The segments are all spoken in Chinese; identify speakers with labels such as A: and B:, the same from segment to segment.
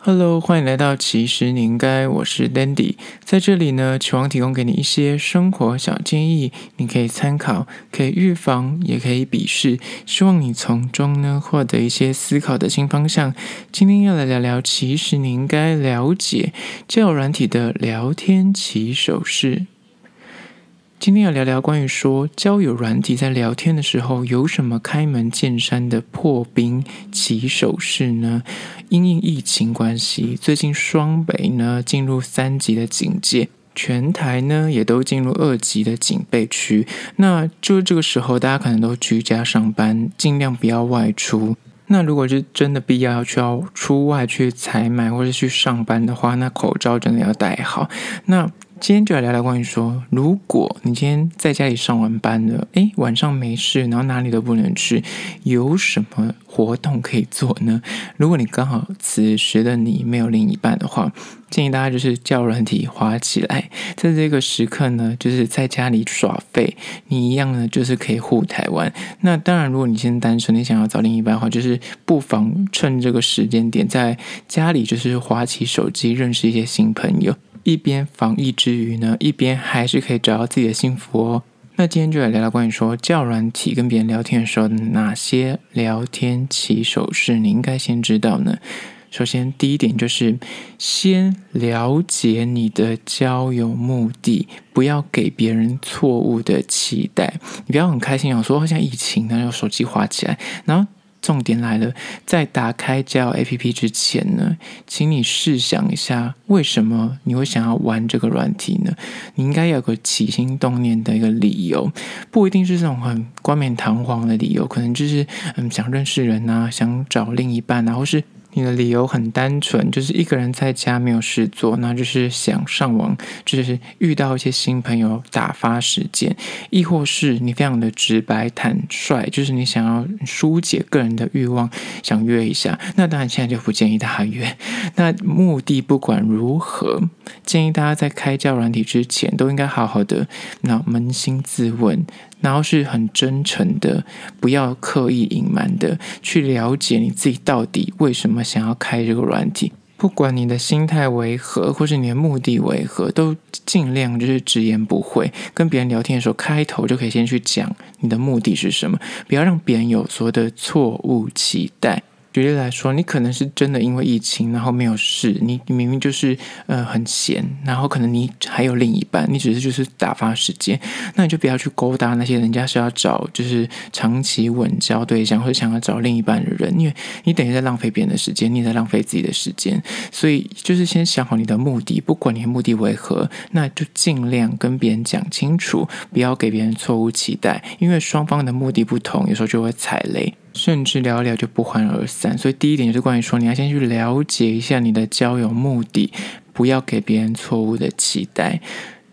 A: Hello，欢迎来到其实你应该，我是 Dandy，在这里呢，期望提供给你一些生活小建议，你可以参考，可以预防，也可以鄙视，希望你从中呢获得一些思考的新方向。今天要来聊聊，其实你应该了解教软体的聊天起手势。今天要聊聊关于说交友软体在聊天的时候有什么开门见山的破冰起手式呢？因应疫情关系，最近双北呢进入三级的警戒，全台呢也都进入二级的警备区。那就这个时候，大家可能都居家上班，尽量不要外出。那如果是真的必要要去要出外去采买或者去上班的话，那口罩真的要戴好。那今天就来聊聊关于说，如果你今天在家里上完班了，诶，晚上没事，然后哪里都不能去，有什么活动可以做呢？如果你刚好此时的你没有另一半的话，建议大家就是叫软体滑起来，在这个时刻呢，就是在家里耍废，你一样呢就是可以护台湾。那当然，如果你现在单身，你想要找另一半的话，就是不妨趁这个时间点，在家里就是滑起手机，认识一些新朋友。一边防疫之余呢，一边还是可以找到自己的幸福哦。那今天就来聊聊关于说交友软体跟别人聊天的时候，哪些聊天起手式你应该先知道呢？首先，第一点就是先了解你的交友目的，不要给别人错误的期待。你不要很开心，想说好像疫情，然后手机滑起来，然后。重点来了，在打开交友 APP 之前呢，请你试想一下，为什么你会想要玩这个软体呢？你应该有个起心动念的一个理由，不一定是这种很冠冕堂皇的理由，可能就是嗯想认识人啊，想找另一半啊，或是。你的理由很单纯，就是一个人在家没有事做，那就是想上网，就是遇到一些新朋友打发时间，亦或是你非常的直白坦率，就是你想要疏解个人的欲望，想约一下。那当然现在就不建议大家约。那目的不管如何，建议大家在开交软体之前，都应该好好的那扪心自问。然后是很真诚的，不要刻意隐瞒的去了解你自己到底为什么想要开这个软体。不管你的心态为何，或是你的目的为何，都尽量就是直言不讳。跟别人聊天的时候，开头就可以先去讲你的目的是什么，不要让别人有所的错误期待。举例来说，你可能是真的因为疫情，然后没有事，你明明就是呃很闲，然后可能你还有另一半，你只是就是打发时间，那你就不要去勾搭那些人家是要找就是长期稳交对象或者想要找另一半的人，因为你等于在浪费别人的时间，你在浪费自己的时间，所以就是先想好你的目的，不管你的目的为何，那就尽量跟别人讲清楚，不要给别人错误期待，因为双方的目的不同，有时候就会踩雷。甚至聊一聊就不欢而散，所以第一点就是关于说，你要先去了解一下你的交友目的，不要给别人错误的期待。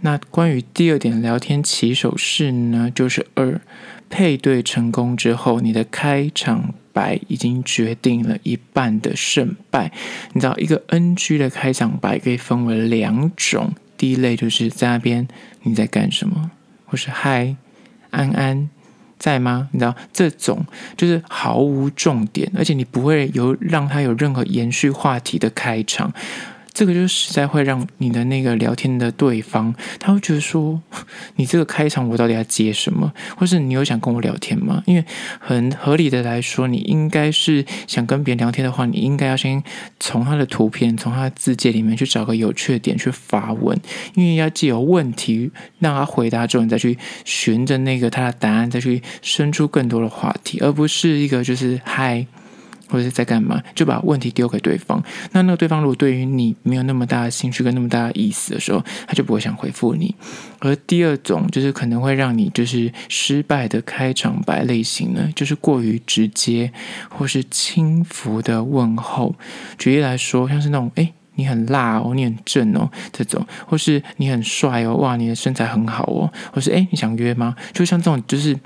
A: 那关于第二点，聊天起手式呢，就是二，配对成功之后，你的开场白已经决定了一半的胜败。你知道，一个 NG 的开场白可以分为两种，第一类就是在那边你在干什么，或是嗨，安安。在吗？你知道这种就是毫无重点，而且你不会有让他有任何延续话题的开场。这个就实在会让你的那个聊天的对方，他会觉得说，你这个开场我到底要接什么？或是你有想跟我聊天吗？因为很合理的来说，你应该是想跟别人聊天的话，你应该要先从他的图片、从他的字界里面去找个有趣的点去发问，因为要既有问题让他回答之后，你再去循着那个他的答案再去生出更多的话题，而不是一个就是嗨。或者是在干嘛，就把问题丢给对方。那那个对方如果对于你没有那么大的兴趣跟那么大的意思的时候，他就不会想回复你。而第二种就是可能会让你就是失败的开场白类型呢，就是过于直接或是轻浮的问候。举例来说，像是那种诶。你很辣哦，你很正哦，这种，或是你很帅哦，哇，你的身材很好哦，或是诶，你想约吗？就像这种，就是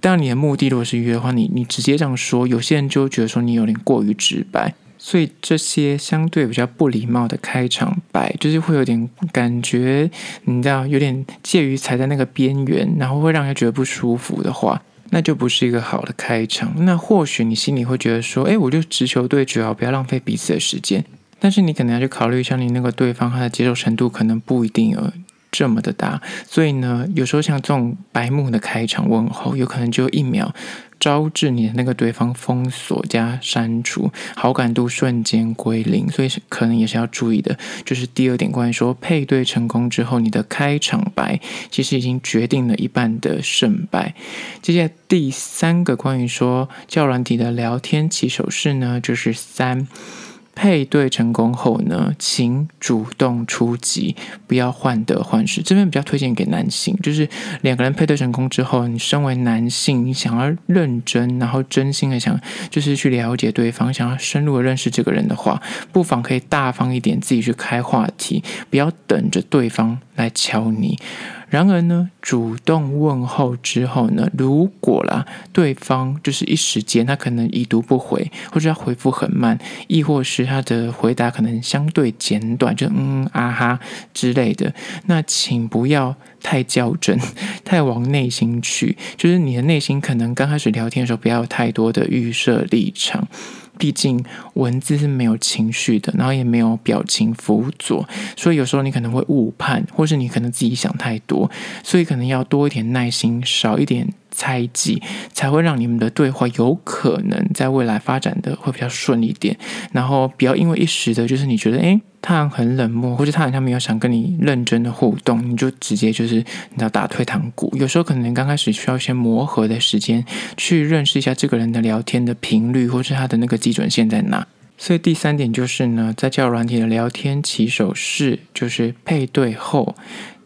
A: 当然你的目的如果是约的话，你你直接这样说，有些人就觉得说你有点过于直白，所以这些相对比较不礼貌的开场白，就是会有点感觉，你知道，有点介于踩在那个边缘，然后会让人觉得不舒服的话，那就不是一个好的开场。那或许你心里会觉得说，诶，我就直球对决啊，不要浪费彼此的时间。但是你可能要去考虑一下，你那个对方他的接受程度可能不一定有这么的大，所以呢，有时候像这种白目的开场问候，有可能就一秒。招致你的那个对方封锁加删除，好感度瞬间归零，所以可能也是要注意的。就是第二点，关于说配对成功之后，你的开场白其实已经决定了一半的胜败。接下来第三个关于说较软体的聊天起手式呢，就是三。配对成功后呢，请主动出击，不要患得患失。这边比较推荐给男性，就是两个人配对成功之后，你身为男性，你想要认真，然后真心的想，就是去了解对方，想要深入的认识这个人的话，不妨可以大方一点，自己去开话题，不要等着对方来敲你。然而呢，主动问候之后呢，如果啦，对方就是一时间他可能已读不回，或者他回复很慢，亦或是他的回答可能相对简短，就嗯啊哈之类的，那请不要太较真，太往内心去，就是你的内心可能刚开始聊天的时候，不要有太多的预设立场。毕竟文字是没有情绪的，然后也没有表情辅佐，所以有时候你可能会误判，或是你可能自己想太多，所以可能要多一点耐心，少一点猜忌，才会让你们的对话有可能在未来发展的会比较顺利一点。然后不要因为一时的，就是你觉得诶。他很冷漠，或者他好像没有想跟你认真的互动，你就直接就是你要打退堂鼓。有时候可能刚开始需要一些磨合的时间，去认识一下这个人的聊天的频率，或是他的那个基准线在哪。所以第三点就是呢，在交友软体的聊天起手式，就是配对后。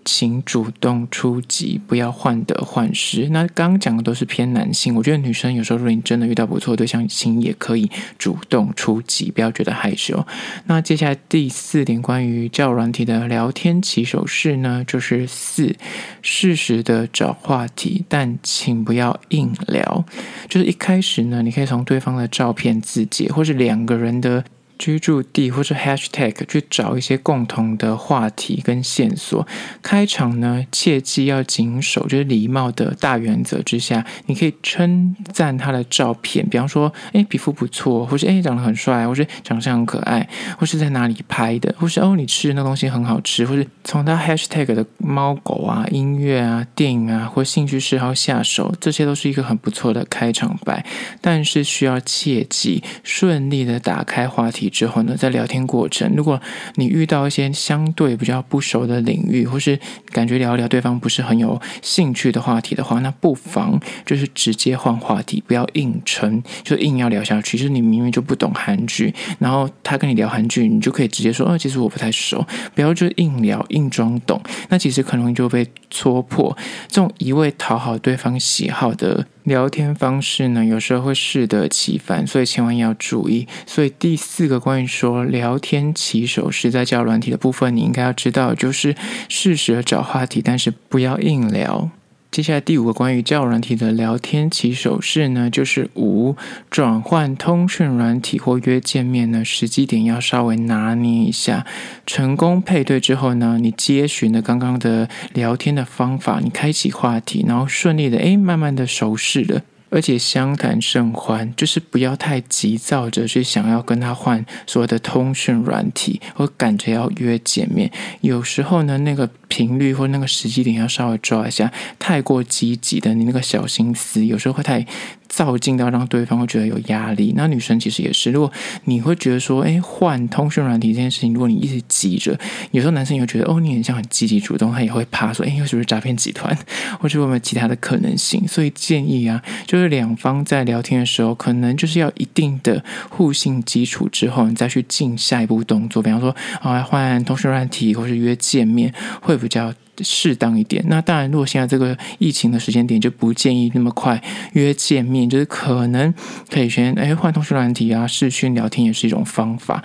A: 请主动出击，不要患得患失。那刚刚讲的都是偏男性，我觉得女生有时候如果你真的遇到不错的对象，请也可以主动出击，不要觉得害羞。那接下来第四点，关于交友软体的聊天起手式呢，就是四，适时的找话题，但请不要硬聊。就是一开始呢，你可以从对方的照片自介，或是两个人的。居住地或是 hashtag 去找一些共同的话题跟线索。开场呢，切记要谨守就是礼貌的大原则之下，你可以称赞他的照片，比方说，哎，皮肤不错，或是哎，长得很帅，或是长相很可爱，或是在哪里拍的，或是哦，你吃的那东西很好吃，或是从他 hashtag 的猫狗啊、音乐啊、电影啊或兴趣嗜好下手，这些都是一个很不错的开场白。但是需要切记顺利的打开话题。之后呢，在聊天过程，如果你遇到一些相对比较不熟的领域，或是感觉聊一聊对方不是很有兴趣的话题的话，那不妨就是直接换话题，不要硬撑，就硬要聊下去。就是你明明就不懂韩剧，然后他跟你聊韩剧，你就可以直接说：“哦，其实我不太熟。”不要就硬聊，硬装懂，那其实可能就被戳破。这种一味讨好对方喜好的。聊天方式呢，有时候会适得其反，所以千万要注意。所以第四个关于说聊天起手是在交软体的部分，你应该要知道，就是适时的找话题，但是不要硬聊。接下来第五个关于交友软体的聊天起手式呢，就是五转换通讯软体或约见面呢，时机点要稍微拿捏一下。成功配对之后呢，你接寻了刚刚的聊天的方法，你开启话题，然后顺利的诶，慢慢的熟识了。而且相谈甚欢，就是不要太急躁着去想要跟他换所有的通讯软体，或感觉要约见面。有时候呢，那个频率或那个时机点要稍微抓一下。太过积极的，你那个小心思有时候会太。造进到让对方会觉得有压力，那女生其实也是。如果你会觉得说，哎，换通讯软体这件事情，如果你一直急着，有时候男生也会觉得，哦，你很像很积极主动，他也会怕说，哎，又是不是诈骗集团，或者有没有其他的可能性？所以建议啊，就是两方在聊天的时候，可能就是要一定的互信基础之后，你再去进下一步动作，比方说，啊，换通讯软体，或是约见面，会比较。适当一点。那当然，如果现在这个疫情的时间点，就不建议那么快约见面，就是可能可以先哎换通讯软体啊，视讯聊天也是一种方法。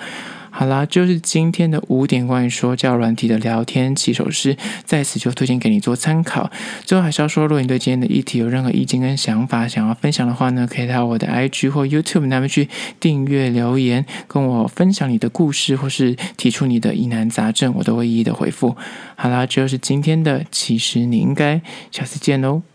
A: 好啦，就是今天的五点关于说教软体的聊天起手式，在此就推荐给你做参考。最后还是要说，如果你对今天的议题有任何意见跟想法，想要分享的话呢，可以到我的 IG 或 YouTube 那边去订阅留言，跟我分享你的故事，或是提出你的疑难杂症，我都会一一的回复。好啦，就是今天的，其实你应该下次见喽。